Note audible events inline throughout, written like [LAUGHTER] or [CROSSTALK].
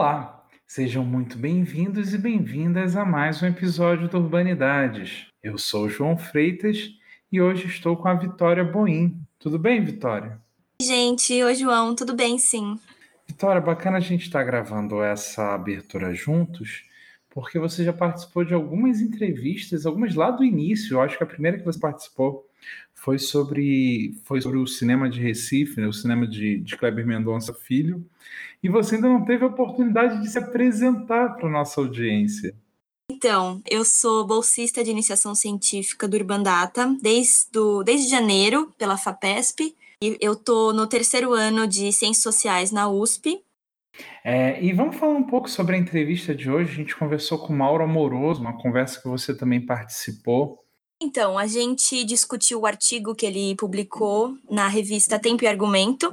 Olá, sejam muito bem-vindos e bem-vindas a mais um episódio do Urbanidades. Eu sou João Freitas e hoje estou com a Vitória Boim. Tudo bem, Vitória? Gente, oi João, tudo bem sim. Vitória, bacana a gente estar gravando essa abertura juntos, porque você já participou de algumas entrevistas, algumas lá do início, eu acho que a primeira que você participou foi sobre, foi sobre o cinema de Recife, né, o cinema de, de Kleber Mendonça Filho, e você ainda não teve a oportunidade de se apresentar para a nossa audiência. Então, eu sou bolsista de iniciação científica do Urbandata desde, do, desde janeiro, pela FAPESP, e eu estou no terceiro ano de Ciências Sociais na USP, é, e vamos falar um pouco sobre a entrevista de hoje. A gente conversou com Mauro Amoroso, uma conversa que você também participou. Então, a gente discutiu o artigo que ele publicou na revista Tempo e Argumento,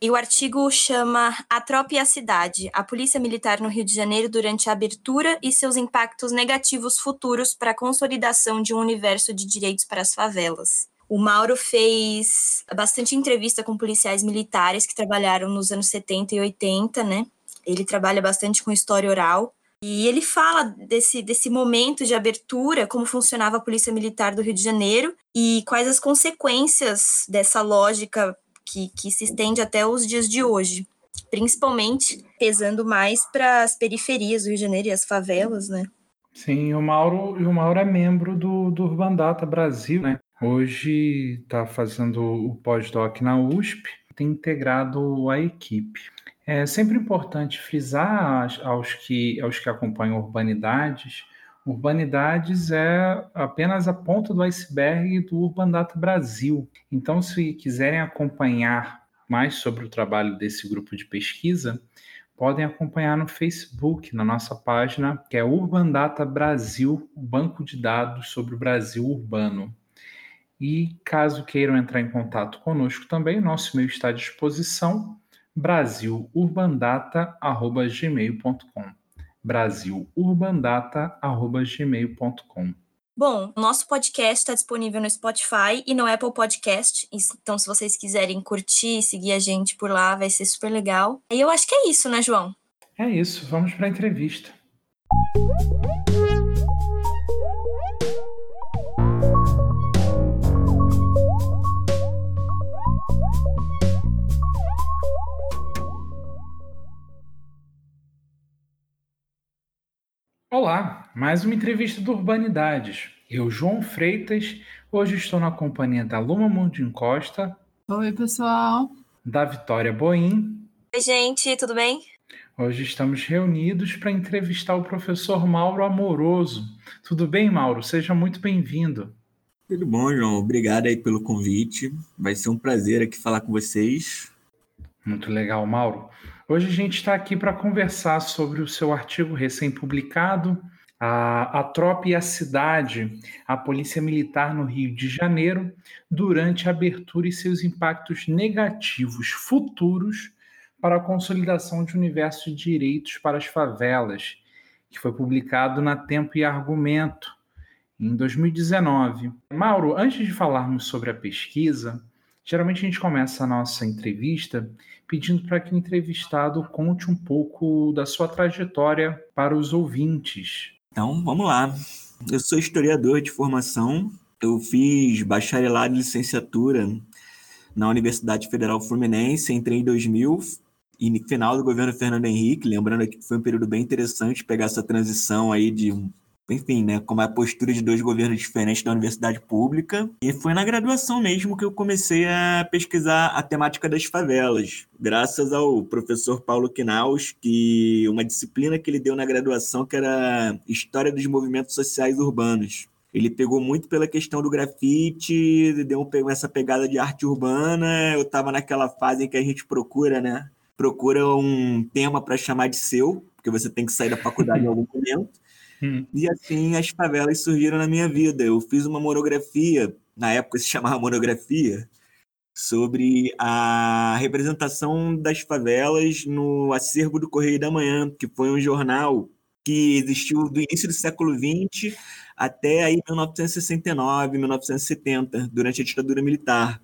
e o artigo chama A Tropa e a Cidade: A Polícia Militar no Rio de Janeiro durante a abertura e seus impactos negativos futuros para a consolidação de um universo de direitos para as favelas. O Mauro fez bastante entrevista com policiais militares que trabalharam nos anos 70 e 80, né? Ele trabalha bastante com história oral. E ele fala desse, desse momento de abertura, como funcionava a Polícia Militar do Rio de Janeiro e quais as consequências dessa lógica que, que se estende até os dias de hoje, principalmente pesando mais para as periferias do Rio de Janeiro e as favelas, né? Sim, o Mauro, o Mauro é membro do, do Urbandata Brasil, né? Hoje está fazendo o pós-doc na USP, tem integrado a equipe. É sempre importante frisar aos que, aos que acompanham Urbanidades, Urbanidades é apenas a ponta do iceberg do Urban Data Brasil. Então, se quiserem acompanhar mais sobre o trabalho desse grupo de pesquisa, podem acompanhar no Facebook, na nossa página, que é Urban Data Brasil, o banco de dados sobre o Brasil urbano. E caso queiram entrar em contato conosco também, nosso e-mail está à disposição brasilurbandata@gmail.com. brasilurbandata@gmail.com. Bom, nosso podcast está disponível no Spotify e no Apple Podcast. Então, se vocês quiserem curtir, seguir a gente por lá, vai ser super legal. E eu acho que é isso, né, João? É isso. Vamos para a entrevista. Olá, mais uma entrevista do Urbanidades. Eu, João Freitas, hoje estou na companhia da Luma Mundim Costa. Oi, pessoal. Da Vitória Boim. Oi, gente, tudo bem? Hoje estamos reunidos para entrevistar o professor Mauro Amoroso. Tudo bem, Mauro? Seja muito bem-vindo. Tudo bom, João. Obrigado aí pelo convite. Vai ser um prazer aqui falar com vocês. Muito legal, Mauro. Hoje a gente está aqui para conversar sobre o seu artigo recém-publicado, a, a Tropa e a Cidade, a Polícia Militar no Rio de Janeiro, durante a abertura e seus impactos negativos futuros para a consolidação de universo de direitos para as favelas, que foi publicado na Tempo e Argumento, em 2019. Mauro, antes de falarmos sobre a pesquisa, geralmente a gente começa a nossa entrevista pedindo para que o entrevistado conte um pouco da sua trajetória para os ouvintes. Então, vamos lá. Eu sou historiador de formação. Eu fiz bacharelado e licenciatura na Universidade Federal Fluminense, entrei em 2000 e no final do governo Fernando Henrique, lembrando que foi um período bem interessante pegar essa transição aí de enfim, né, como a postura de dois governos diferentes da universidade pública. E foi na graduação mesmo que eu comecei a pesquisar a temática das favelas, graças ao professor Paulo Quinaus, que uma disciplina que ele deu na graduação que era História dos Movimentos Sociais Urbanos. Ele pegou muito pela questão do grafite, deu essa pegada de arte urbana. Eu estava naquela fase em que a gente procura, né? Procura um tema para chamar de seu, porque você tem que sair da faculdade em algum [LAUGHS] momento. Hum. E assim as favelas surgiram na minha vida. Eu fiz uma monografia, na época se chamava monografia, sobre a representação das favelas no acervo do Correio da Manhã, que foi um jornal que existiu do início do século XX até aí 1969, 1970, durante a ditadura militar.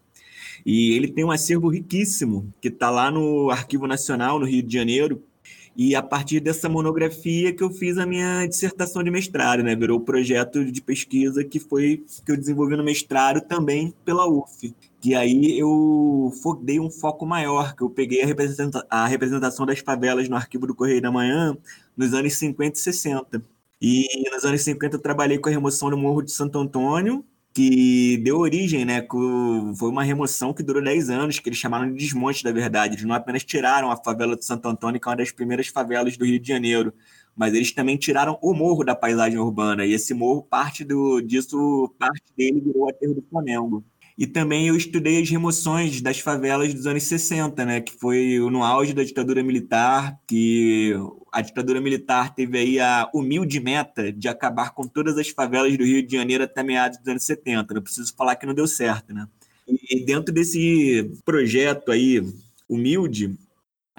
E ele tem um acervo riquíssimo, que está lá no Arquivo Nacional, no Rio de Janeiro, E a partir dessa monografia que eu fiz a minha dissertação de mestrado, né? Virou o projeto de pesquisa que foi que eu desenvolvi no mestrado também pela UF. Que aí eu dei um foco maior, que eu peguei a, a representação das favelas no arquivo do Correio da Manhã nos anos 50 e 60. E nos anos 50 eu trabalhei com a remoção do Morro de Santo Antônio, que deu origem, né? Foi uma remoção que durou 10 anos, que eles chamaram de desmonte, da verdade. Eles não apenas tiraram a favela de Santo Antônio, que é uma das primeiras favelas do Rio de Janeiro, mas eles também tiraram o morro da paisagem urbana. E esse morro, parte do, disso, parte dele virou o aterro do Flamengo. E também eu estudei as remoções das favelas dos anos 60, né, que foi no auge da ditadura militar, que a ditadura militar teve aí a humilde meta de acabar com todas as favelas do Rio de Janeiro até meados dos anos 70. Não preciso falar que não deu certo, né? E dentro desse projeto aí humilde,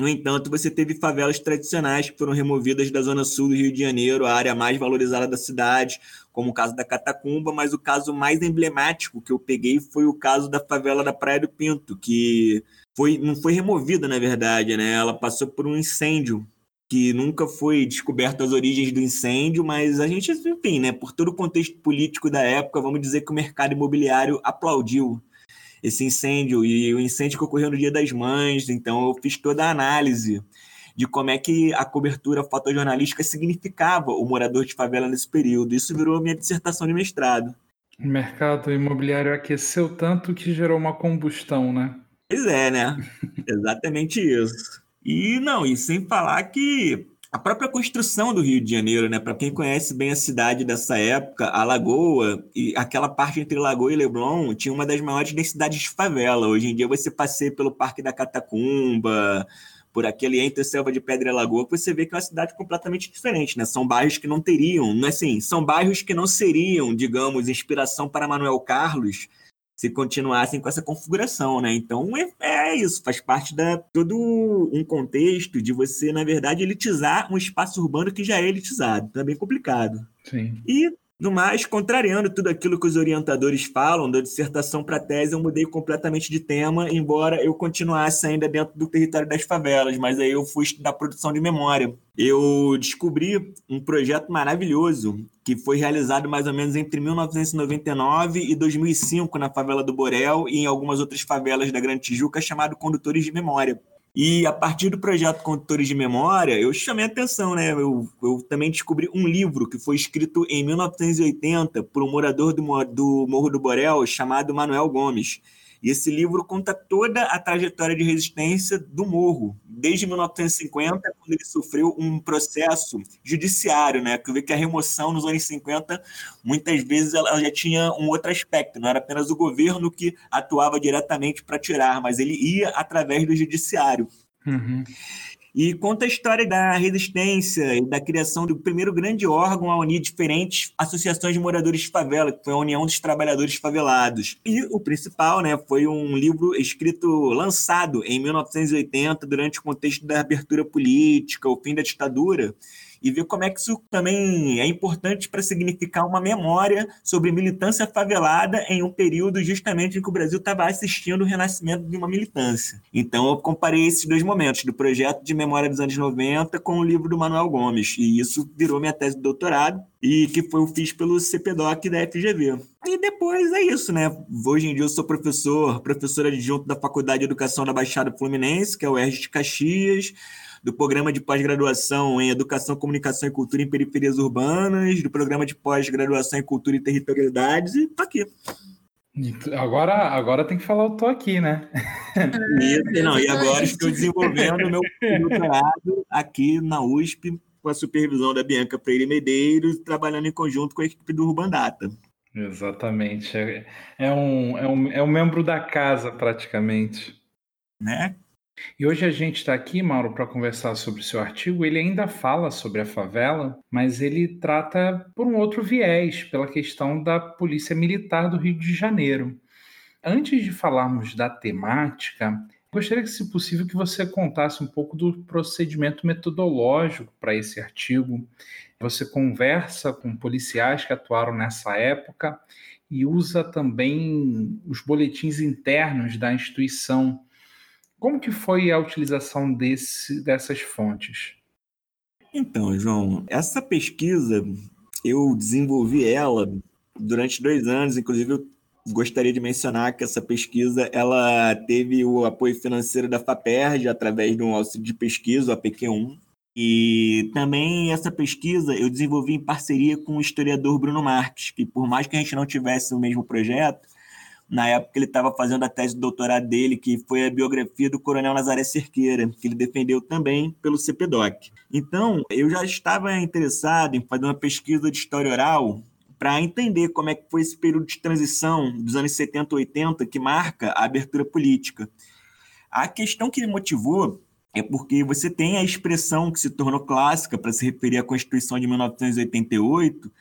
no entanto, você teve favelas tradicionais que foram removidas da zona sul do Rio de Janeiro, a área mais valorizada da cidade, como o caso da Catacumba, mas o caso mais emblemático que eu peguei foi o caso da favela da Praia do Pinto, que foi, não foi removida, na verdade, né? Ela passou por um incêndio que nunca foi descoberto as origens do incêndio, mas a gente, enfim, né, por todo o contexto político da época, vamos dizer que o mercado imobiliário aplaudiu esse incêndio e o incêndio que ocorreu no Dia das Mães. Então, eu fiz toda a análise de como é que a cobertura fotojornalística significava o morador de favela nesse período. Isso virou minha dissertação de mestrado. O mercado imobiliário aqueceu tanto que gerou uma combustão, né? Pois é, né? [LAUGHS] Exatamente isso. E não, e sem falar que a própria construção do Rio de Janeiro, né? Para quem conhece bem a cidade dessa época, a Lagoa e aquela parte entre Lagoa e Leblon tinha uma das maiores densidades de favela. Hoje em dia você passeia pelo Parque da Catacumba, por aquele entre Selva de Pedra e Lagoa, você vê que é uma cidade completamente diferente, né? São bairros que não teriam, não é assim, são bairros que não seriam, digamos, inspiração para Manuel Carlos, se continuassem com essa configuração, né? Então é, é, isso, faz parte da todo um contexto de você, na verdade, elitizar um espaço urbano que já é elitizado. Então é bem complicado. Sim. E no mais, contrariando tudo aquilo que os orientadores falam da dissertação para tese, eu mudei completamente de tema, embora eu continuasse ainda dentro do território das favelas, mas aí eu fui estudar produção de memória. Eu descobri um projeto maravilhoso que foi realizado mais ou menos entre 1999 e 2005 na favela do Borel e em algumas outras favelas da Grande Tijuca, chamado Condutores de Memória. E a partir do projeto Condutores de Memória, eu chamei a atenção, né? Eu, eu também descobri um livro que foi escrito em 1980 por um morador do, do Morro do Borel chamado Manuel Gomes. E esse livro conta toda a trajetória de resistência do Morro, desde 1950, quando ele sofreu um processo judiciário, né? Que que a remoção nos anos 50, muitas vezes ela já tinha um outro aspecto, não era apenas o governo que atuava diretamente para tirar, mas ele ia através do judiciário. Uhum e conta a história da resistência e da criação do primeiro grande órgão a unir diferentes associações de moradores de favela, que foi a União dos Trabalhadores Favelados. E o principal, né, foi um livro escrito, lançado em 1980, durante o contexto da abertura política, o fim da ditadura, e ver como é que isso também é importante para significar uma memória sobre militância favelada em um período justamente em que o Brasil estava assistindo o renascimento de uma militância. Então eu comparei esses dois momentos, do projeto de memória dos anos 90 com o livro do Manuel Gomes, e isso virou minha tese de doutorado, e que foi o fiz pelo CPDOC da FGV. E depois é isso, né? Hoje em dia eu sou professor, professor adjunto da Faculdade de Educação da Baixada Fluminense, que é o ERG de Caxias, do programa de pós-graduação em Educação, Comunicação e Cultura em Periferias Urbanas, do programa de pós-graduação em Cultura e Territorialidades, e tô aqui. Agora, agora tem que falar o tô aqui, né? [LAUGHS] Isso, não, e agora estou desenvolvendo meu doutorado aqui na USP, com a supervisão da Bianca Freire Medeiros, trabalhando em conjunto com a equipe do Urban Data. Exatamente. É, é, um, é, um, é um membro da casa, praticamente. Né? E hoje a gente está aqui, Mauro, para conversar sobre o seu artigo. Ele ainda fala sobre a favela, mas ele trata por um outro viés, pela questão da Polícia Militar do Rio de Janeiro. Antes de falarmos da temática, gostaria que, se possível, que você contasse um pouco do procedimento metodológico para esse artigo. Você conversa com policiais que atuaram nessa época e usa também os boletins internos da instituição como que foi a utilização desse, dessas fontes? Então, João, essa pesquisa eu desenvolvi ela durante dois anos, inclusive eu gostaria de mencionar que essa pesquisa ela teve o apoio financeiro da FAPERJ através de um auxílio de pesquisa, o APQ1, e também essa pesquisa eu desenvolvi em parceria com o historiador Bruno Marques, que por mais que a gente não tivesse o mesmo projeto, na época ele estava fazendo a tese de doutorado dele, que foi a biografia do Coronel Nazaré Cerqueira, que ele defendeu também pelo CPDOC. Então, eu já estava interessado em fazer uma pesquisa de história oral para entender como é que foi esse período de transição dos anos 70 e 80 que marca a abertura política. A questão que me motivou é porque você tem a expressão que se tornou clássica para se referir à Constituição de 1988,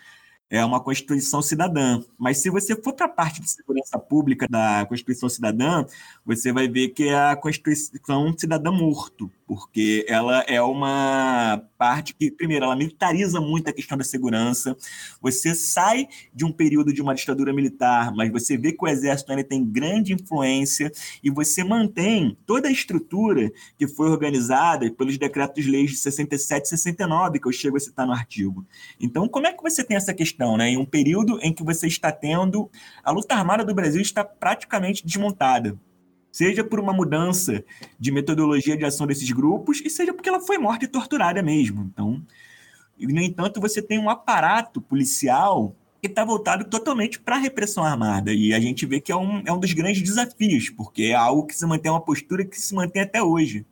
é uma Constituição cidadã. Mas se você for para a parte de segurança pública da Constituição cidadã, você vai ver que é a Constituição cidadã morto, porque ela é uma parte que, primeiro, ela militariza muito a questão da segurança. Você sai de um período de uma ditadura militar, mas você vê que o exército ainda tem grande influência e você mantém toda a estrutura que foi organizada pelos decretos-leis de 67 e 69, que eu chego a citar no artigo. Então, como é que você tem essa questão, né? Em um período em que você está tendo a luta armada do Brasil está praticamente desmontada seja por uma mudança de metodologia de ação desses grupos, e seja porque ela foi morta e torturada mesmo. Então, no entanto, você tem um aparato policial que está voltado totalmente para a repressão armada. E a gente vê que é um, é um dos grandes desafios, porque é algo que se mantém uma postura que se mantém até hoje.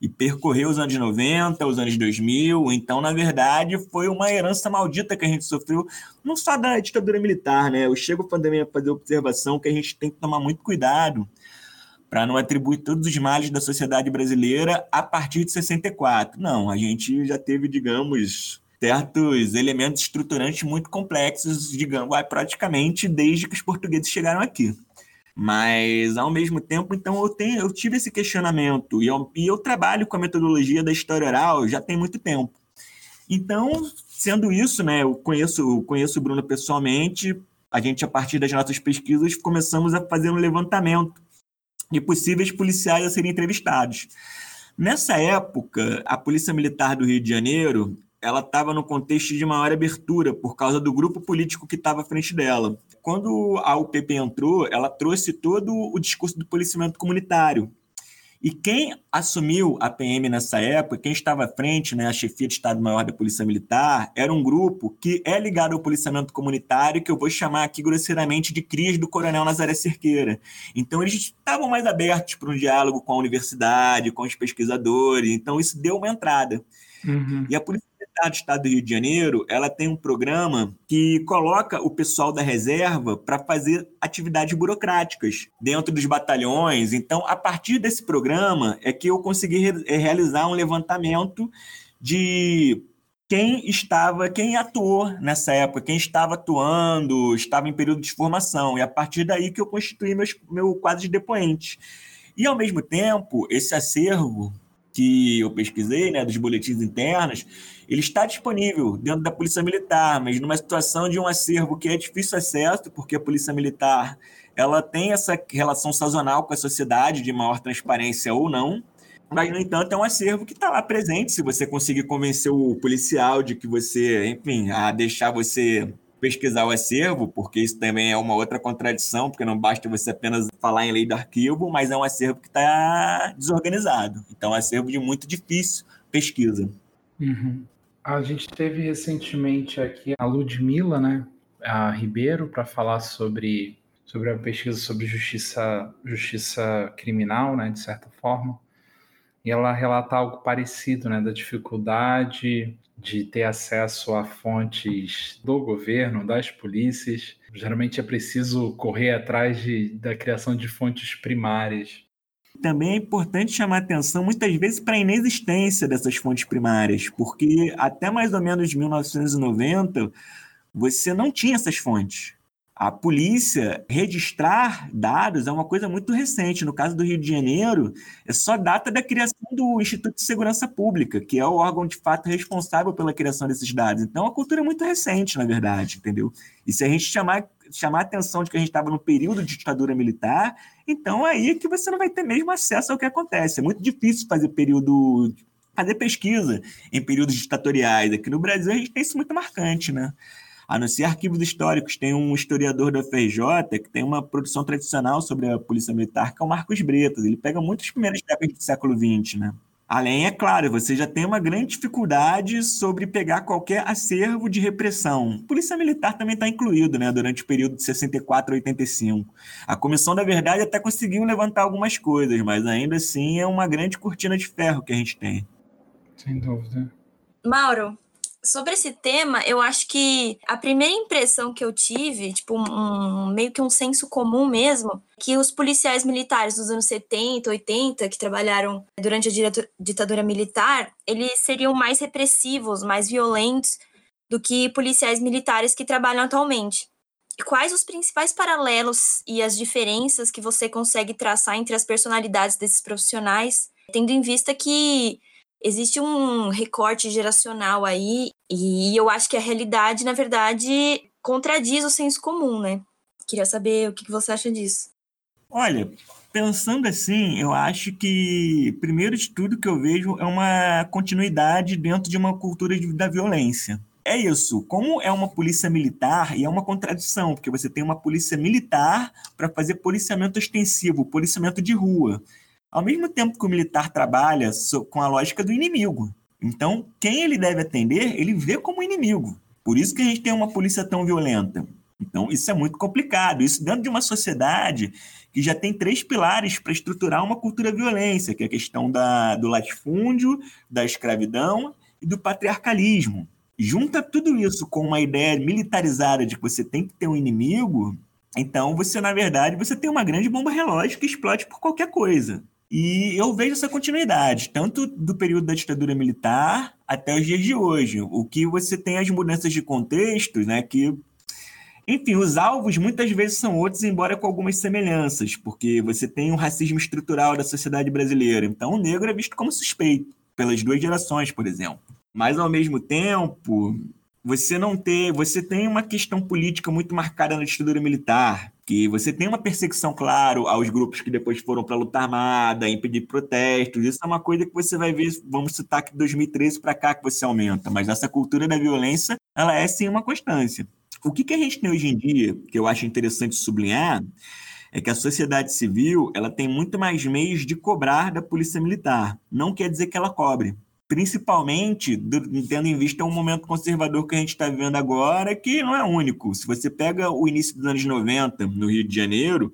E percorreu os anos 90, os anos 2000. Então, na verdade, foi uma herança maldita que a gente sofreu, não só da ditadura militar, né? Eu chego também a fazer observação que a gente tem que tomar muito cuidado para não atribuir todos os males da sociedade brasileira a partir de 64. Não, a gente já teve, digamos, certos elementos estruturantes muito complexos, digamos, praticamente desde que os portugueses chegaram aqui. Mas, ao mesmo tempo, então, eu, tenho, eu tive esse questionamento e eu, e eu trabalho com a metodologia da história oral já tem muito tempo. Então, sendo isso, né, eu conheço, eu conheço o Bruno pessoalmente, a gente, a partir das nossas pesquisas, começamos a fazer um levantamento de possíveis policiais a serem entrevistados. Nessa época, a Polícia Militar do Rio de Janeiro ela estava no contexto de maior abertura por causa do grupo político que estava à frente dela. Quando a UPP entrou, ela trouxe todo o discurso do policiamento comunitário, e quem assumiu a PM nessa época, quem estava à frente, né, a chefia de Estado-Maior da Polícia Militar, era um grupo que é ligado ao policiamento comunitário, que eu vou chamar aqui grosseiramente de CRIS do Coronel Nazaré Cerqueira. Então, eles estavam mais abertos para um diálogo com a universidade, com os pesquisadores, então isso deu uma entrada. Uhum. E a Polícia do Estado do Rio de Janeiro, ela tem um programa que coloca o pessoal da reserva para fazer atividades burocráticas dentro dos batalhões. Então, a partir desse programa é que eu consegui re é, realizar um levantamento de quem estava, quem atuou nessa época, quem estava atuando, estava em período de formação. E a partir daí que eu constituí meus, meu quadro de depoentes. E, ao mesmo tempo, esse acervo que eu pesquisei, né, dos boletins internos, ele está disponível dentro da Polícia Militar, mas numa situação de um acervo que é difícil acesso, porque a Polícia Militar ela tem essa relação sazonal com a sociedade de maior transparência ou não, mas, no entanto, é um acervo que está lá presente. Se você conseguir convencer o policial de que você, enfim, a deixar você pesquisar o acervo, porque isso também é uma outra contradição, porque não basta você apenas falar em lei do arquivo, mas é um acervo que está desorganizado. Então, é um acervo de muito difícil pesquisa. Uhum. A gente teve recentemente aqui a Ludmilla, né, a Ribeiro, para falar sobre, sobre a pesquisa sobre justiça, justiça criminal, né, de certa forma. E ela relata algo parecido, né, da dificuldade de ter acesso a fontes do governo, das polícias. Geralmente é preciso correr atrás de, da criação de fontes primárias. Também é importante chamar atenção, muitas vezes, para a inexistência dessas fontes primárias, porque até mais ou menos 1990 você não tinha essas fontes a polícia registrar dados é uma coisa muito recente. No caso do Rio de Janeiro, é só data da criação do Instituto de Segurança Pública, que é o órgão de fato responsável pela criação desses dados. Então, é uma cultura muito recente, na verdade, entendeu? E se a gente chamar, chamar a atenção de que a gente estava no período de ditadura militar, então é aí que você não vai ter mesmo acesso ao que acontece. É muito difícil fazer período fazer pesquisa em períodos ditatoriais. Aqui no Brasil a gente tem isso muito marcante, né? A não ser arquivos históricos, tem um historiador da FRJ que tem uma produção tradicional sobre a Polícia Militar, que é o Marcos Bretas. Ele pega muitas primeiras décadas do século XX, né? Além, é claro, você já tem uma grande dificuldade sobre pegar qualquer acervo de repressão. Polícia Militar também está incluído, né, durante o período de 64 a 85. A Comissão da Verdade até conseguiu levantar algumas coisas, mas ainda assim é uma grande cortina de ferro que a gente tem. Sem dúvida. Mauro, sobre esse tema, eu acho que a primeira impressão que eu tive, tipo, um, meio que um senso comum mesmo, que os policiais militares dos anos 70, 80, que trabalharam durante a ditadura militar, eles seriam mais repressivos, mais violentos do que policiais militares que trabalham atualmente. Quais os principais paralelos e as diferenças que você consegue traçar entre as personalidades desses profissionais, tendo em vista que existe um recorte geracional aí, e eu acho que a realidade, na verdade, contradiz o senso comum, né? Queria saber o que você acha disso. Olha, pensando assim, eu acho que, primeiro de tudo que eu vejo é uma continuidade dentro de uma cultura de, da violência. É isso. Como é uma polícia militar, e é uma contradição, porque você tem uma polícia militar para fazer policiamento extensivo, policiamento de rua. Ao mesmo tempo que o militar trabalha com a lógica do inimigo. Então, quem ele deve atender, ele vê como inimigo. Por isso que a gente tem uma polícia tão violenta. Então, isso é muito complicado. Isso dentro de uma sociedade que já tem três pilares para estruturar uma cultura violência, que é a questão da, do latifúndio, da escravidão e do patriarcalismo. Junta tudo isso com uma ideia militarizada de que você tem que ter um inimigo, então você, na verdade, você tem uma grande bomba relógio que explode por qualquer coisa. E eu vejo essa continuidade, tanto do período da ditadura militar até os dias de hoje. O que você tem as mudanças de contextos, né? Que, enfim, os alvos muitas vezes são outros, embora com algumas semelhanças, porque você tem um racismo estrutural da sociedade brasileira. Então, o negro é visto como suspeito pelas duas gerações, por exemplo. Mas, ao mesmo tempo, você não ter, você tem uma questão política muito marcada na ditadura militar, que você tem uma perseguição, claro, aos grupos que depois foram para a luta armada, impedir protestos. Isso é uma coisa que você vai ver, vamos citar que de 2013 para cá que você aumenta, mas essa cultura da violência, ela é sim uma constância. O que, que a gente tem hoje em dia, que eu acho interessante sublinhar, é que a sociedade civil ela tem muito mais meios de cobrar da polícia militar. Não quer dizer que ela cobre principalmente tendo em vista um momento conservador que a gente está vivendo agora, que não é único. Se você pega o início dos anos 90, no Rio de Janeiro,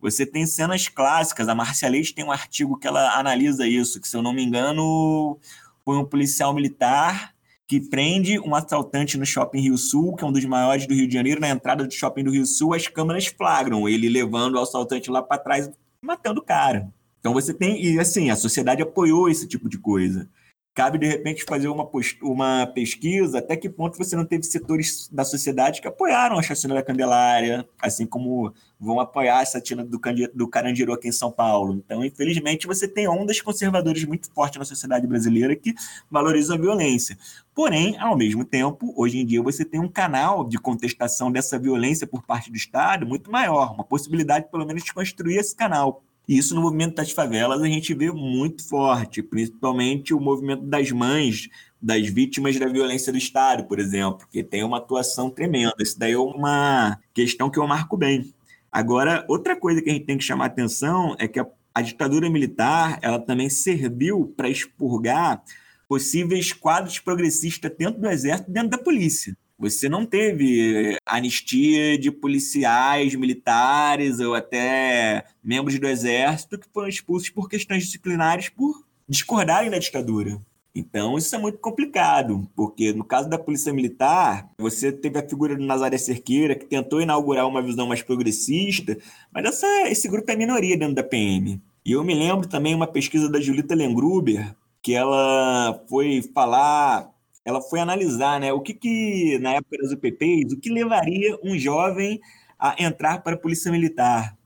você tem cenas clássicas. A Marcia Leite tem um artigo que ela analisa isso, que, se eu não me engano, foi um policial militar que prende um assaltante no Shopping Rio Sul, que é um dos maiores do Rio de Janeiro, na entrada do Shopping do Rio Sul, as câmeras flagram ele levando o assaltante lá para trás, matando o cara. Então você tem, e assim, a sociedade apoiou esse tipo de coisa. Cabe, de repente, fazer uma, uma pesquisa até que ponto você não teve setores da sociedade que apoiaram a chacina da Candelária, assim como vão apoiar a chacina do, do Carandiru aqui em São Paulo. Então, infelizmente, você tem ondas conservadoras muito fortes na sociedade brasileira que valorizam a violência. Porém, ao mesmo tempo, hoje em dia você tem um canal de contestação dessa violência por parte do Estado muito maior, uma possibilidade, pelo menos, de construir esse canal. E isso no movimento das favelas a gente vê muito forte, principalmente o movimento das mães das vítimas da violência do Estado, por exemplo, que tem uma atuação tremenda. Isso daí é uma questão que eu marco bem. Agora, outra coisa que a gente tem que chamar atenção é que a, a ditadura militar ela também serviu para expurgar possíveis quadros progressistas dentro do exército, dentro da polícia. Você não teve anistia de policiais, militares ou até membros do exército que foram expulsos por questões disciplinares por discordarem da ditadura. Então, isso é muito complicado, porque no caso da Polícia Militar, você teve a figura do Nazaré Cerqueira, que tentou inaugurar uma visão mais progressista, mas essa, esse grupo é minoria dentro da PM. E eu me lembro também uma pesquisa da Julita Lengruber, que ela foi falar ela foi analisar né, o que, que, na época das UPPs, o que levaria um jovem a entrar para a Polícia Militar.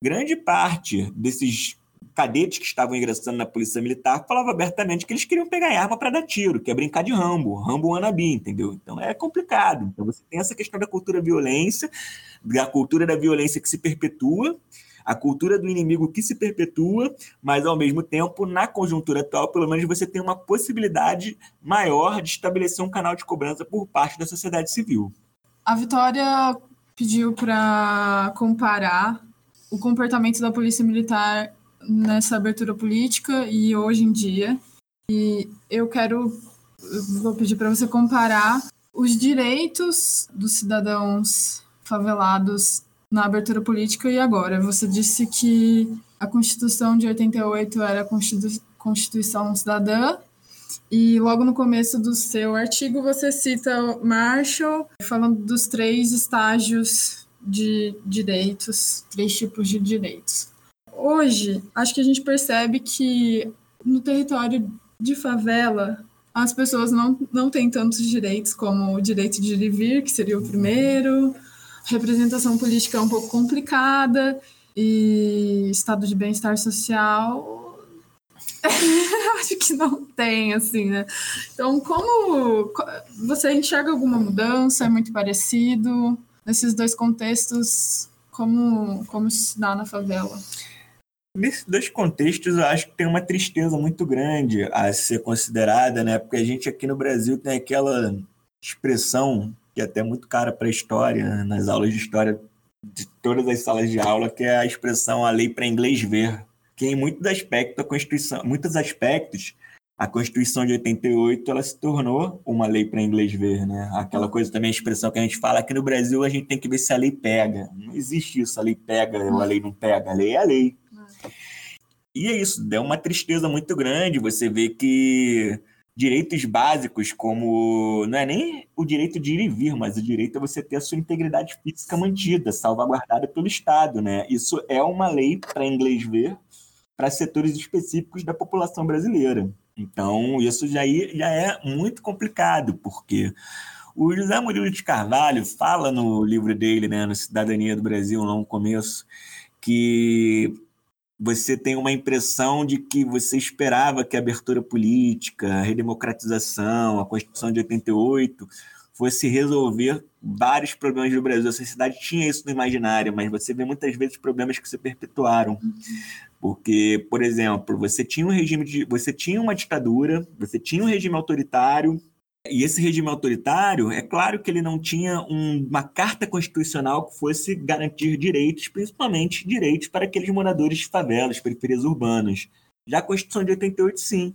Grande parte desses cadetes que estavam ingressando na Polícia Militar falava abertamente que eles queriam pegar arma para dar tiro, que é brincar de Rambo, Rambo Anabi, entendeu? Então é complicado. Então você tem essa questão da cultura violência, da cultura da violência que se perpetua, a cultura do inimigo que se perpetua, mas ao mesmo tempo, na conjuntura atual, pelo menos você tem uma possibilidade maior de estabelecer um canal de cobrança por parte da sociedade civil. A Vitória pediu para comparar o comportamento da polícia militar nessa abertura política e hoje em dia. E eu quero, vou pedir para você comparar os direitos dos cidadãos favelados na abertura política e agora. Você disse que a Constituição de 88 era a Constituição Cidadã e logo no começo do seu artigo você cita Marshall falando dos três estágios de direitos, três tipos de direitos. Hoje, acho que a gente percebe que no território de favela as pessoas não, não têm tantos direitos como o direito de ir e vir, que seria o primeiro, representação política é um pouco complicada, e estado de bem-estar social [LAUGHS] acho que não tem, assim, né? Então, como você enxerga alguma mudança? É muito parecido? Nesses dois contextos, como, como se dá na favela? Nesses dois contextos, eu acho que tem uma tristeza muito grande a ser considerada, né? Porque a gente aqui no Brasil tem aquela expressão que é até muito cara para a história, nas aulas de história de todas as salas de aula, que é a expressão a lei para inglês ver que em muitos aspectos a Constituição, muitos aspectos, a Constituição de 88 ela se tornou uma lei para inglês ver, né? Aquela coisa também, a expressão que a gente fala que no Brasil a gente tem que ver se a lei pega. Não existe isso, a lei pega ou a lei não pega, a lei é a lei. E é isso, deu uma tristeza muito grande você vê que direitos básicos como não é nem o direito de ir e vir, mas o direito a você ter a sua integridade física mantida, salvaguardada pelo Estado, né? Isso é uma lei para inglês ver para setores específicos da população brasileira. Então, isso já, já é muito complicado, porque o José Murilo de Carvalho fala no livro dele, né, no Cidadania do Brasil, lá no começo, que você tem uma impressão de que você esperava que a abertura política, a redemocratização, a Constituição de 88 fosse resolver vários problemas do Brasil. A sociedade tinha isso no imaginário, mas você vê muitas vezes problemas que se perpetuaram. Porque, por exemplo, você tinha um regime de, você tinha uma ditadura, você tinha um regime autoritário, e esse regime autoritário, é claro que ele não tinha um, uma carta constitucional que fosse garantir direitos, principalmente direitos para aqueles moradores de favelas, periferias urbanas. Já a Constituição de 88, sim.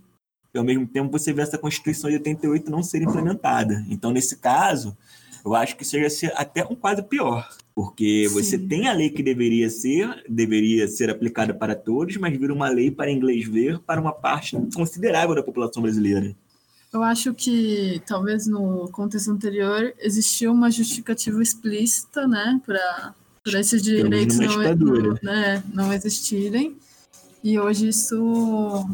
E, ao mesmo tempo, você vê essa Constituição de 88 não ser implementada. Então, nesse caso, eu acho que seja até um quadro pior, porque Sim. você tem a lei que deveria ser, deveria ser aplicada para todos, mas vira uma lei para inglês ver para uma parte considerável da população brasileira. Eu acho que talvez no contexto anterior existiu uma justificativa explícita, né, para esses direitos não, não, né, não existirem. E hoje isso.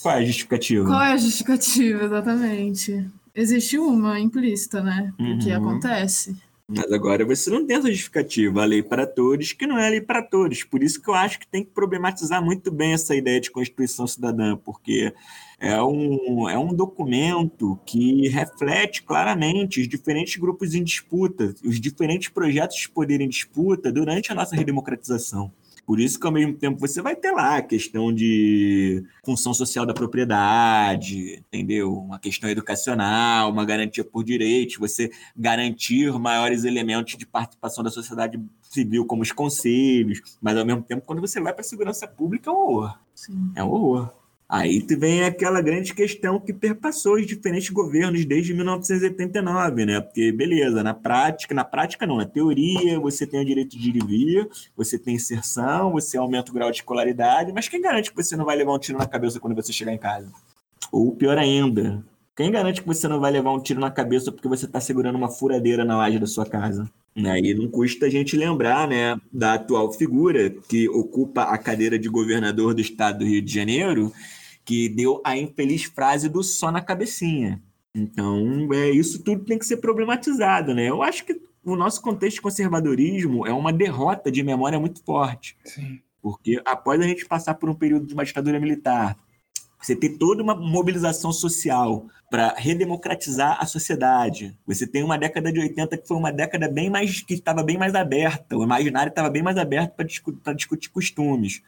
Qual é a justificativa? Qual é a justificativa, exatamente? existe uma implícita, né? Uhum. Que acontece. Mas agora você não tem essa justificativa, a lei para todos, que não é a lei para todos. Por isso que eu acho que tem que problematizar muito bem essa ideia de Constituição Cidadã, porque é um, é um documento que reflete claramente os diferentes grupos em disputa, os diferentes projetos de poder em disputa durante a nossa redemocratização. Por isso que, ao mesmo tempo, você vai ter lá a questão de função social da propriedade, entendeu? Uma questão educacional, uma garantia por direitos, você garantir maiores elementos de participação da sociedade civil, como os conselhos, mas, ao mesmo tempo, quando você vai para a segurança pública, é um horror. Sim. É um horror. Aí vem aquela grande questão que perpassou os diferentes governos desde 1989, né? Porque, beleza, na prática, na prática não, na teoria você tem o direito de ir e vir, você tem inserção, você aumenta o grau de escolaridade, mas quem garante que você não vai levar um tiro na cabeça quando você chegar em casa? Ou pior ainda, quem garante que você não vai levar um tiro na cabeça porque você está segurando uma furadeira na laje da sua casa? Aí não custa a gente lembrar né, da atual figura que ocupa a cadeira de governador do estado do Rio de Janeiro que deu a infeliz frase do só na cabecinha. Então, é, isso tudo tem que ser problematizado, né? Eu acho que o nosso contexto de conservadorismo é uma derrota de memória muito forte. Sim. Porque após a gente passar por um período de uma ditadura militar, Você tem toda uma mobilização social para redemocratizar a sociedade. Você tem uma década de 80 que foi uma década bem mais que estava bem mais aberta, o imaginário estava bem mais aberto para discu discutir costumes.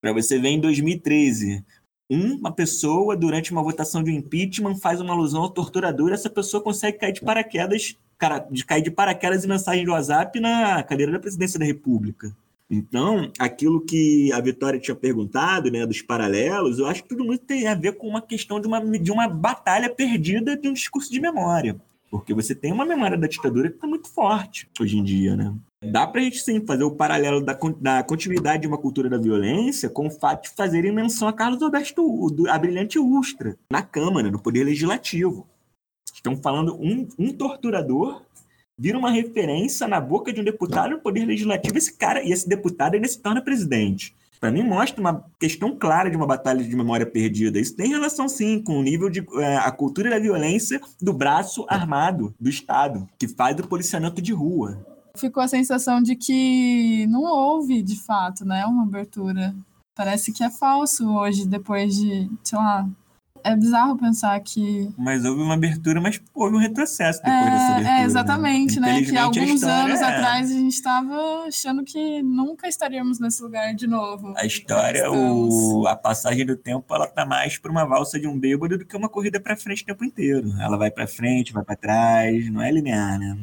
Para você ver em 2013, uma pessoa, durante uma votação de impeachment, faz uma alusão ao torturador, essa pessoa consegue cair de paraquedas, cara, de cair de paraquedas em mensagem do WhatsApp na cadeira da presidência da República. Então, aquilo que a Vitória tinha perguntado, né, dos paralelos, eu acho que tudo muito tem a ver com uma questão de uma, de uma batalha perdida de um discurso de memória. Porque você tem uma memória da ditadura que está muito forte hoje em dia, né? Dá para a gente sim fazer o paralelo da, da continuidade de uma cultura da violência com o fato de fazerem menção a Carlos Alberto, a brilhante Ustra, na Câmara, no Poder Legislativo. Estão falando um, um torturador vira uma referência na boca de um deputado no Poder Legislativo, esse cara e esse deputado ainda se torna presidente. Para mim, mostra uma questão clara de uma batalha de memória perdida. Isso tem relação, sim, com o nível de. É, a cultura da violência do braço armado do Estado, que faz o policiamento de rua. Ficou a sensação de que não houve, de fato, né, uma abertura. Parece que é falso hoje, depois de, sei lá, é bizarro pensar que. Mas houve uma abertura, mas houve um retrocesso depois é, dessa abertura. É, exatamente, né? né? Que alguns anos é... atrás a gente estava achando que nunca estaríamos nesse lugar de novo. A história, o, a passagem do tempo, ela tá mais para uma valsa de um bêbado do que uma corrida para frente o tempo inteiro. Ela vai para frente, vai para trás, não é linear, né?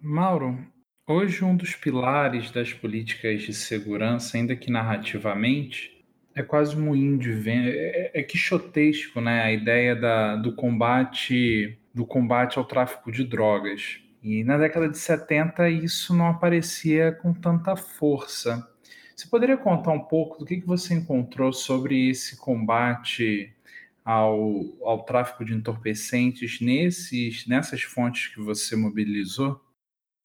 Mauro, hoje um dos pilares das políticas de segurança, ainda que narrativamente, é quase um vento. É, é, é quixotesco, né? A ideia da, do combate do combate ao tráfico de drogas. E na década de 70 isso não aparecia com tanta força. Você poderia contar um pouco do que, que você encontrou sobre esse combate ao, ao tráfico de entorpecentes nesses, nessas fontes que você mobilizou?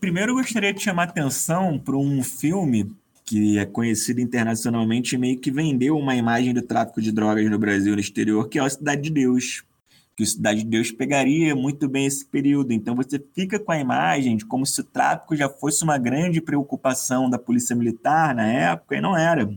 Primeiro, eu gostaria de chamar atenção para um filme que é conhecido internacionalmente, meio que vendeu uma imagem do tráfico de drogas no Brasil e no exterior, que é a Cidade de Deus. Que a Cidade de Deus pegaria muito bem esse período. Então você fica com a imagem de como se o tráfico já fosse uma grande preocupação da Polícia Militar na época, e não era.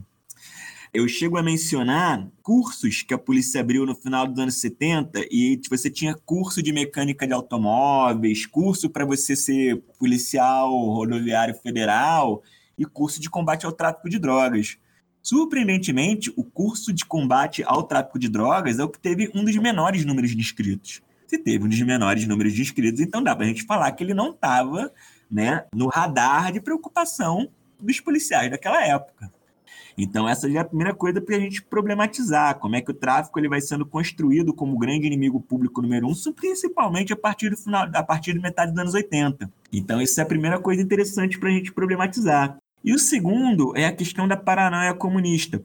Eu chego a mencionar cursos que a polícia abriu no final dos anos 70 e você tinha curso de mecânica de automóveis, curso para você ser policial rodoviário federal, e curso de combate ao tráfico de drogas. Surpreendentemente, o curso de combate ao tráfico de drogas é o que teve um dos menores números de inscritos. Se teve um dos menores números de inscritos, então dá para a gente falar que ele não estava né, no radar de preocupação dos policiais daquela época. Então, essa já é a primeira coisa para a gente problematizar, como é que o tráfico ele vai sendo construído como grande inimigo público número um, principalmente a partir do final, a partir da metade dos anos 80. Então, isso é a primeira coisa interessante para a gente problematizar. E o segundo é a questão da paranoia comunista.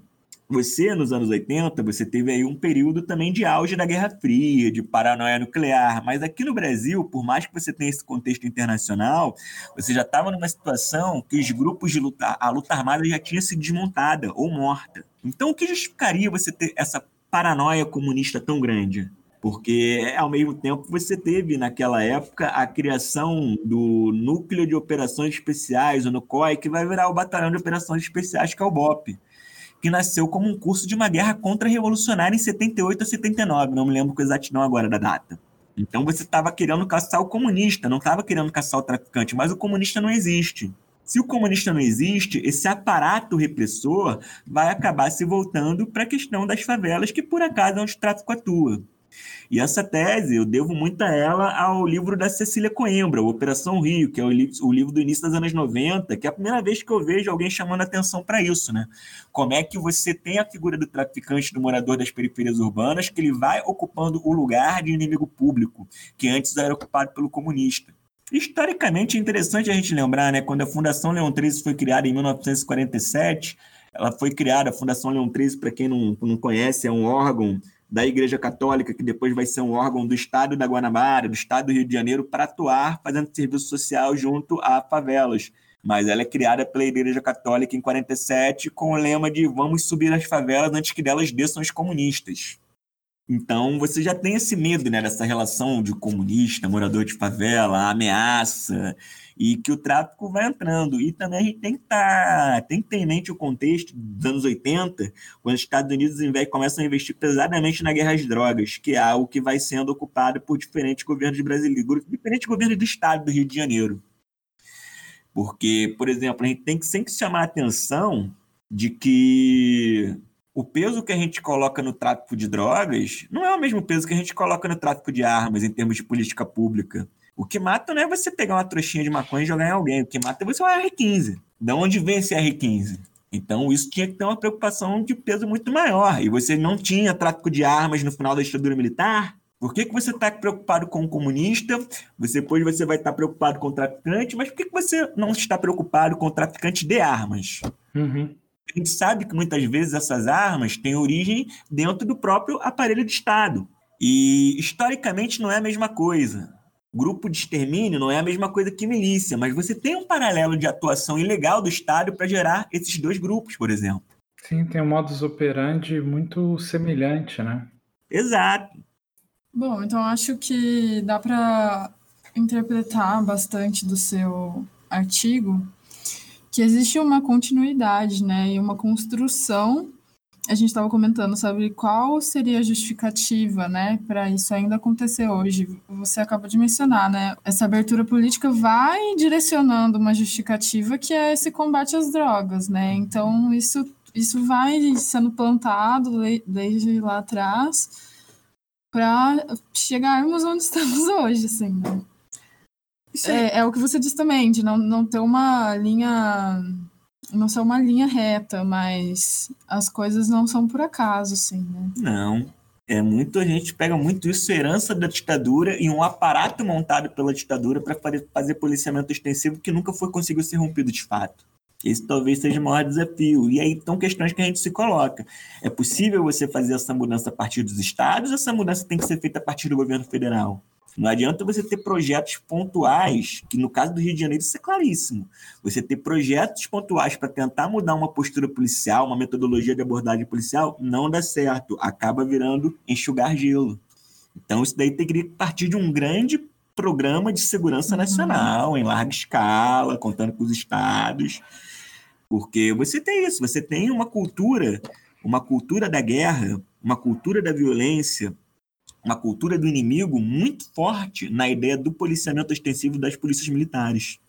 Você, nos anos 80, você teve aí um período também de auge da Guerra Fria, de paranoia nuclear, mas aqui no Brasil, por mais que você tenha esse contexto internacional, você já estava numa situação que os grupos de luta, a luta armada já tinha sido desmontada ou morta. Então, o que justificaria você ter essa paranoia comunista tão grande? porque ao mesmo tempo você teve naquela época a criação do Núcleo de Operações Especiais, o NUCOI, que vai virar o Batalhão de Operações Especiais, que é o BOP, que nasceu como um curso de uma guerra contra-revolucionária em 78 a 79, não me lembro com exatidão agora da data. Então você estava querendo caçar o comunista, não estava querendo caçar o traficante, mas o comunista não existe. Se o comunista não existe, esse aparato repressor vai acabar se voltando para a questão das favelas, que por acaso é onde o tráfico atua. E essa tese eu devo muito a ela ao livro da Cecília Coimbra, Operação Rio, que é o, li o livro do início dos anos 90, que é a primeira vez que eu vejo alguém chamando atenção para isso, né? Como é que você tem a figura do traficante, do morador das periferias urbanas, que ele vai ocupando o lugar de inimigo público, que antes era ocupado pelo comunista. Historicamente é interessante a gente lembrar, né, quando a Fundação Leão 13 foi criada em 1947, ela foi criada, a Fundação Leão 13, para quem não, não conhece, é um órgão da Igreja Católica, que depois vai ser um órgão do Estado da Guanabara, do Estado do Rio de Janeiro, para atuar fazendo serviço social junto a favelas. Mas ela é criada pela Igreja Católica em 47 com o lema de vamos subir as favelas antes que delas desçam os comunistas. Então você já tem esse medo né, dessa relação de comunista, morador de favela, ameaça, e que o tráfico vai entrando. E também a gente tem que, tá, tem que ter em mente o contexto dos anos 80, quando os Estados Unidos começam a investir pesadamente na guerra às drogas, que é algo que vai sendo ocupado por diferentes governos brasileiros, diferentes governos do estado do Rio de Janeiro. Porque, por exemplo, a gente tem que sempre chamar a atenção de que o peso que a gente coloca no tráfico de drogas não é o mesmo peso que a gente coloca no tráfico de armas em termos de política pública. O que mata não é você pegar uma trouxinha de maconha e jogar em alguém. O que mata é você um R15. De onde vem esse R15? Então, isso tinha que ter uma preocupação de peso muito maior. E você não tinha tráfico de armas no final da ditadura militar? Por que, que você está preocupado com o comunista? Você, depois você vai estar preocupado com o traficante, mas por que, que você não está preocupado com o traficante de armas? Uhum. A gente sabe que muitas vezes essas armas têm origem dentro do próprio aparelho de Estado. E historicamente não é a mesma coisa. Grupo de extermínio não é a mesma coisa que milícia, mas você tem um paralelo de atuação ilegal do Estado para gerar esses dois grupos, por exemplo. Sim, tem um modus operandi muito semelhante, né? Exato. Bom, então acho que dá para interpretar bastante do seu artigo que existe uma continuidade, né, e uma construção. A gente estava comentando sobre qual seria a justificativa, né, para isso ainda acontecer hoje. Você acaba de mencionar, né, essa abertura política vai direcionando uma justificativa que é esse combate às drogas, né. Então isso isso vai sendo plantado desde lá atrás para chegarmos onde [LAUGHS] estamos hoje, assim. Né? É, é, o que você disse também, de não, não ter uma linha. Não ser uma linha reta, mas as coisas não são por acaso, assim, né? Não. É muito, a gente pega muito isso, herança da ditadura e um aparato montado pela ditadura para fazer policiamento extensivo que nunca foi conseguido ser rompido de fato. Esse talvez seja o maior desafio. E aí estão questões que a gente se coloca. É possível você fazer essa mudança a partir dos estados essa mudança tem que ser feita a partir do governo federal? Não adianta você ter projetos pontuais, que no caso do Rio de Janeiro isso é claríssimo. Você ter projetos pontuais para tentar mudar uma postura policial, uma metodologia de abordagem policial, não dá certo. Acaba virando enxugar gelo. Então isso daí teria que partir de um grande programa de segurança uhum. nacional, em larga escala, contando com os estados. Porque você tem isso, você tem uma cultura, uma cultura da guerra, uma cultura da violência, uma cultura do inimigo muito forte na ideia do policiamento extensivo das polícias militares.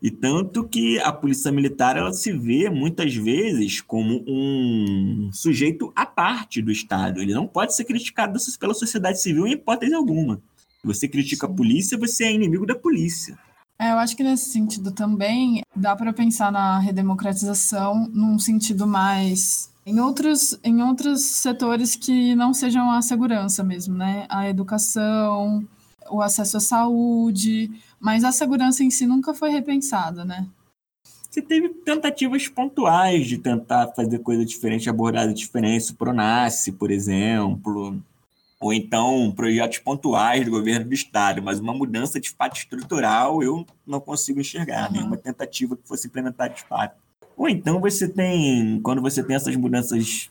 E tanto que a polícia militar ela se vê muitas vezes como um sujeito à parte do Estado. Ele não pode ser criticado pela sociedade civil em hipótese alguma. Você critica a polícia, você é inimigo da polícia. É, eu acho que nesse sentido também dá para pensar na redemocratização num sentido mais em outros, em outros setores que não sejam a segurança mesmo, né? A educação, o acesso à saúde, mas a segurança em si nunca foi repensada, né? Você teve tentativas pontuais de tentar fazer coisa diferente, abordada diferente, o Pronace, por exemplo, ou então projetos pontuais do governo do estado, mas uma mudança de fato estrutural eu não consigo enxergar, uhum. nenhuma tentativa que fosse implementada de fato. Ou então você tem, quando você tem essas mudanças,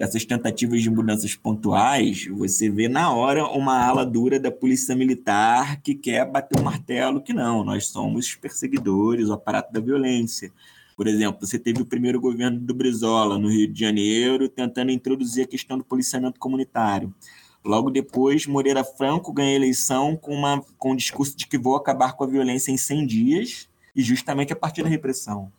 essas tentativas de mudanças pontuais, você vê na hora uma ala dura da polícia militar que quer bater o um martelo que não, nós somos perseguidores, o aparato da violência. Por exemplo, você teve o primeiro governo do Brizola, no Rio de Janeiro, tentando introduzir a questão do policiamento comunitário. Logo depois, Moreira Franco ganha a eleição com, uma, com um discurso de que vou acabar com a violência em 100 dias, e justamente a partir da repressão.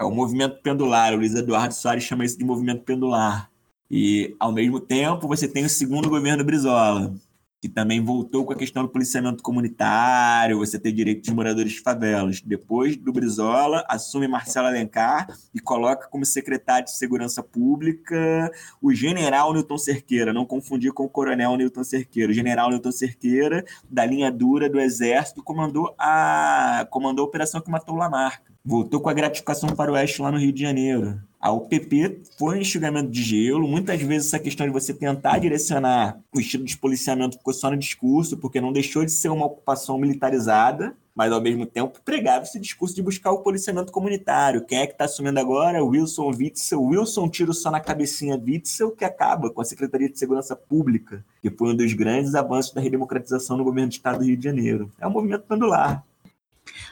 É o movimento pendular, o Luiz Eduardo Soares chama isso de movimento pendular. E, ao mesmo tempo, você tem o segundo governo Brizola, que também voltou com a questão do policiamento comunitário, você ter direito de moradores de favelas. Depois do Brizola, assume Marcelo Alencar e coloca como secretário de Segurança Pública o general Newton Cerqueira, não confundir com o coronel Newton Cerqueira. O general Newton Cerqueira, da linha dura do Exército, comandou a, comandou a operação que matou Lamarca. Voltou com a gratificação para o Oeste lá no Rio de Janeiro. A UPP foi um enxugamento de gelo. Muitas vezes essa questão de você tentar direcionar o estilo de policiamento ficou só no discurso, porque não deixou de ser uma ocupação militarizada, mas ao mesmo tempo pregava esse discurso de buscar o policiamento comunitário. Quem é que está assumindo agora? Wilson Witzel. Wilson tiro só na cabecinha Witzel, que acaba com a Secretaria de Segurança Pública, que foi um dos grandes avanços da redemocratização no governo do Estado do Rio de Janeiro. É um movimento pendular.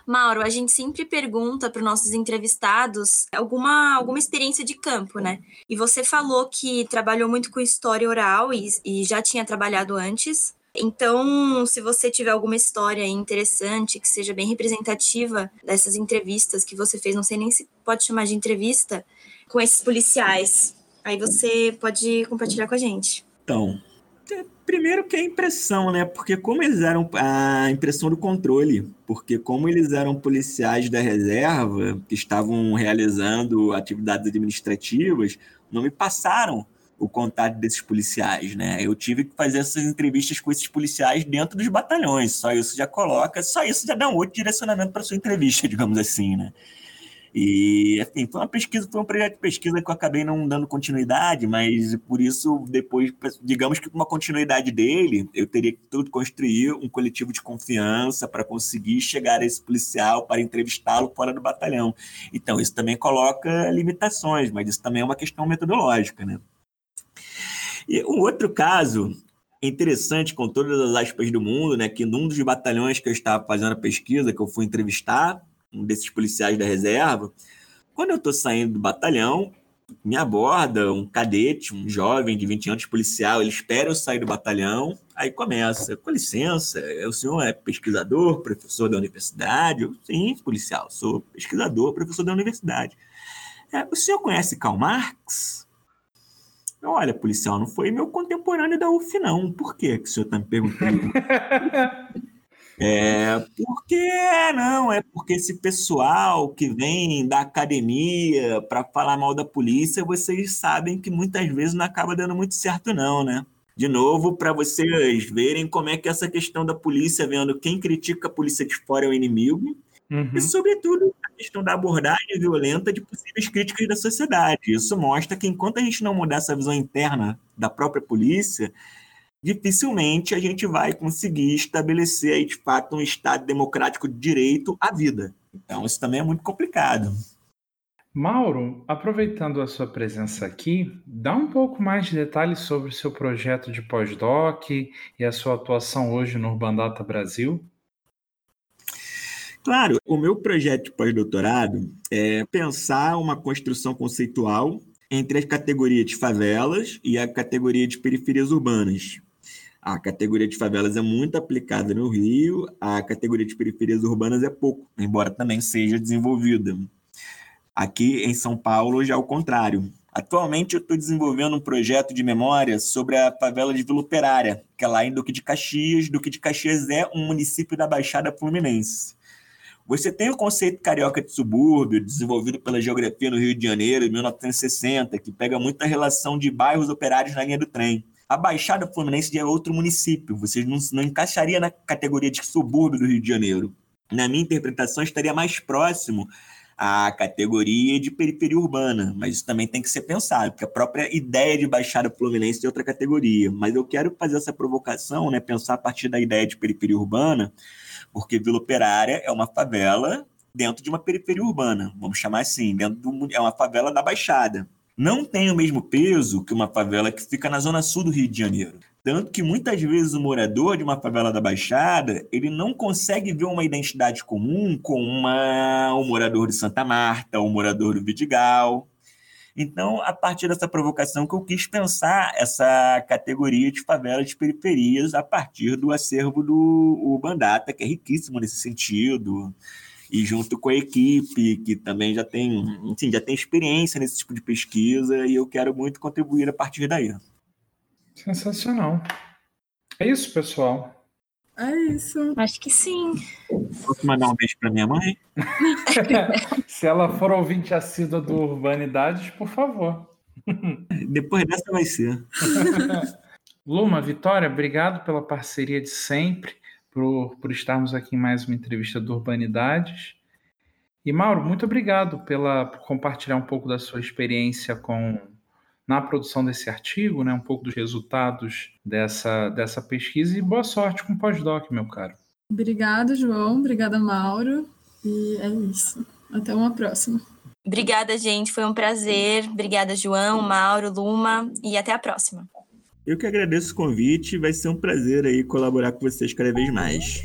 Mauro, a gente sempre pergunta para os nossos entrevistados alguma, alguma experiência de campo, né? E você falou que trabalhou muito com história oral e, e já tinha trabalhado antes. Então, se você tiver alguma história interessante, que seja bem representativa dessas entrevistas que você fez, não sei nem se pode chamar de entrevista, com esses policiais, aí você pode compartilhar com a gente. Então, Primeiro que é a impressão, né? Porque como eles eram a impressão do controle, porque como eles eram policiais da reserva que estavam realizando atividades administrativas, não me passaram o contato desses policiais, né? Eu tive que fazer essas entrevistas com esses policiais dentro dos batalhões. Só isso já coloca, só isso já dá um outro direcionamento para sua entrevista, [LAUGHS] digamos assim, né? E, assim, foi uma pesquisa, foi um projeto de pesquisa que eu acabei não dando continuidade, mas por isso, depois, digamos que com uma continuidade dele, eu teria que tudo construir um coletivo de confiança para conseguir chegar a esse policial para entrevistá-lo fora do batalhão. Então, isso também coloca limitações, mas isso também é uma questão metodológica, né? E um outro caso interessante, com todas as aspas do mundo, né, que num dos batalhões que eu estava fazendo a pesquisa, que eu fui entrevistar, um desses policiais da reserva, quando eu estou saindo do batalhão, me aborda um cadete, um jovem de 20 anos policial, ele espera eu sair do batalhão, aí começa, com licença, o senhor é pesquisador, professor da universidade? Eu, Sim, policial, sou pesquisador, professor da universidade. É, o senhor conhece Karl Marx? Olha, policial, não foi meu contemporâneo da UF, não. Por que, que o senhor está me perguntando? [LAUGHS] É, porque não, é porque esse pessoal que vem da academia para falar mal da polícia, vocês sabem que muitas vezes não acaba dando muito certo, não, né? De novo, para vocês verem como é que essa questão da polícia, vendo quem critica a polícia de fora é o inimigo, uhum. e, sobretudo, a questão da abordagem violenta de possíveis críticas da sociedade. Isso mostra que enquanto a gente não mudar essa visão interna da própria polícia, dificilmente a gente vai conseguir estabelecer aí, de fato, um Estado democrático de direito à vida. Então, isso também é muito complicado. Mauro, aproveitando a sua presença aqui, dá um pouco mais de detalhes sobre o seu projeto de pós-doc e a sua atuação hoje no Urban Data Brasil. Claro, o meu projeto de pós-doutorado é pensar uma construção conceitual entre as categorias de favelas e a categoria de periferias urbanas, a categoria de favelas é muito aplicada no Rio, a categoria de periferias urbanas é pouco, embora também seja desenvolvida. Aqui em São Paulo já é o contrário. Atualmente eu estou desenvolvendo um projeto de memória sobre a favela de Vila Operária, que é lá em Duque de Caxias. Duque de Caxias é um município da Baixada Fluminense. Você tem o conceito carioca de subúrbio, desenvolvido pela geografia no Rio de Janeiro, em 1960, que pega muita relação de bairros operários na linha do trem. A Baixada Fluminense já é outro município, você não, não encaixaria na categoria de subúrbio do Rio de Janeiro. Na minha interpretação, estaria mais próximo à categoria de periferia urbana, mas isso também tem que ser pensado, porque a própria ideia de Baixada Fluminense é outra categoria. Mas eu quero fazer essa provocação, né, pensar a partir da ideia de periferia urbana, porque Vila Operária é uma favela dentro de uma periferia urbana, vamos chamar assim, dentro do, é uma favela da Baixada não tem o mesmo peso que uma favela que fica na zona sul do Rio de Janeiro. Tanto que muitas vezes o morador de uma favela da Baixada, ele não consegue ver uma identidade comum com uma, o morador de Santa Marta, o morador do Vidigal. Então, a partir dessa provocação que eu quis pensar essa categoria de favelas de periferias a partir do acervo do Bandata, que é riquíssimo nesse sentido e junto com a equipe que também já tem, enfim, já tem experiência nesse tipo de pesquisa e eu quero muito contribuir a partir daí. Sensacional. É isso, pessoal. É isso. Acho que sim. Posso mandar um beijo para minha mãe? [LAUGHS] Se ela for ouvinte assídua do Urbanidades, por favor. [LAUGHS] Depois dessa vai ser. [LAUGHS] Luma, Vitória, obrigado pela parceria de sempre por, por estarmos aqui em mais uma entrevista do Urbanidades. E Mauro, muito obrigado pela por compartilhar um pouco da sua experiência com na produção desse artigo, né, um pouco dos resultados dessa, dessa pesquisa e boa sorte com o pós-doc, meu caro. Obrigada, João. Obrigada, Mauro. E é isso. Até uma próxima. Obrigada, gente. Foi um prazer. Obrigada, João, Mauro, Luma. E até a próxima. Eu que agradeço o convite. Vai ser um prazer aí colaborar com vocês cada vez mais.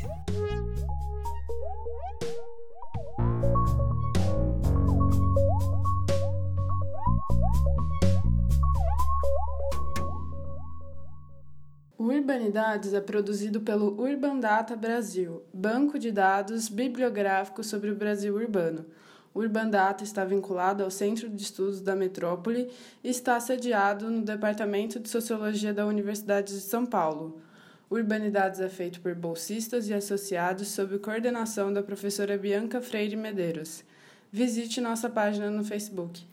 Urbanidades é produzido pelo Urban Data Brasil, banco de dados bibliográfico sobre o Brasil urbano. O Urban Data está vinculado ao Centro de Estudos da Metrópole e está sediado no Departamento de Sociologia da Universidade de São Paulo. Urbanidades é feito por bolsistas e associados sob coordenação da professora Bianca Freire Medeiros. Visite nossa página no Facebook.